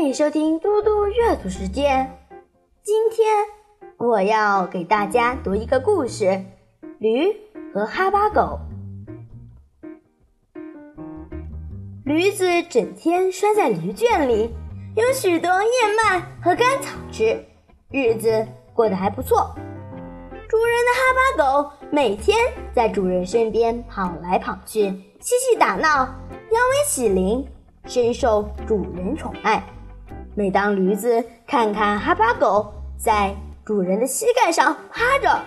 欢迎收听嘟嘟阅读时间。今天我要给大家读一个故事：驴和哈巴狗。驴子整天拴在驴圈里，有许多燕麦和干草吃，日子过得还不错。主人的哈巴狗每天在主人身边跑来跑去，嬉戏打闹，摇尾乞灵，深受主人宠爱。每当驴子看看哈巴狗在主人的膝盖上趴着，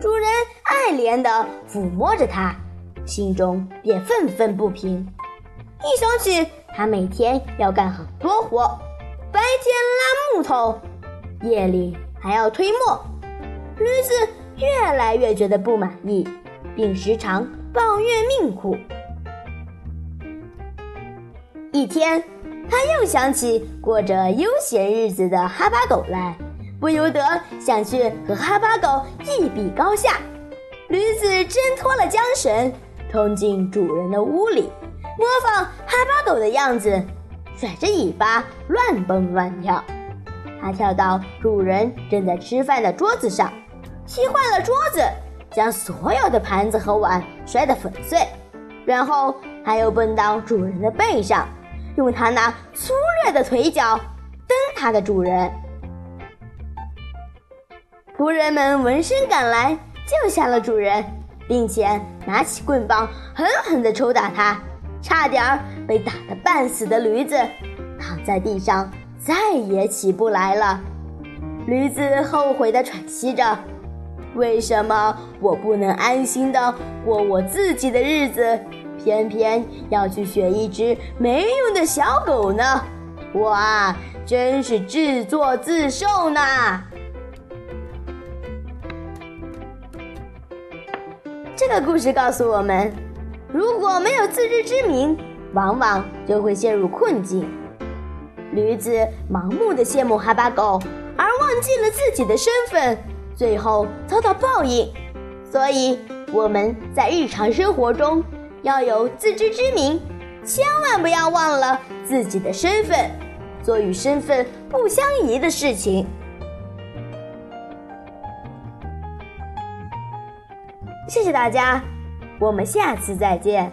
主人爱怜地抚摸着它，心中便愤愤不平。一想起他每天要干很多活，白天拉木头，夜里还要推磨。驴子越来越觉得不满意，并时常抱怨命苦。一天，他又想起过着悠闲日子的哈巴狗来，不由得想去和哈巴狗一比高下。驴子挣脱了缰绳，冲进主人的屋里，模仿哈巴狗的样子，甩着尾巴乱蹦乱跳。它跳到主人正在吃饭的桌子上。踢坏了桌子，将所有的盘子和碗摔得粉碎，然后它又蹦到主人的背上，用他那粗略的腿脚蹬他的主人。仆人们闻声赶来，救下了主人，并且拿起棍棒狠狠地抽打他，差点被打得半死的驴子躺在地上，再也起不来了。驴子后悔地喘息着。为什么我不能安心的过我自己的日子，偏偏要去选一只没用的小狗呢？我啊，真是自作自受呢！这个故事告诉我们，如果没有自知之明，往往就会陷入困境。驴子盲目的羡慕哈巴狗，而忘记了自己的身份。最后遭到报应，所以我们在日常生活中要有自知之明，千万不要忘了自己的身份，做与身份不相宜的事情。谢谢大家，我们下次再见。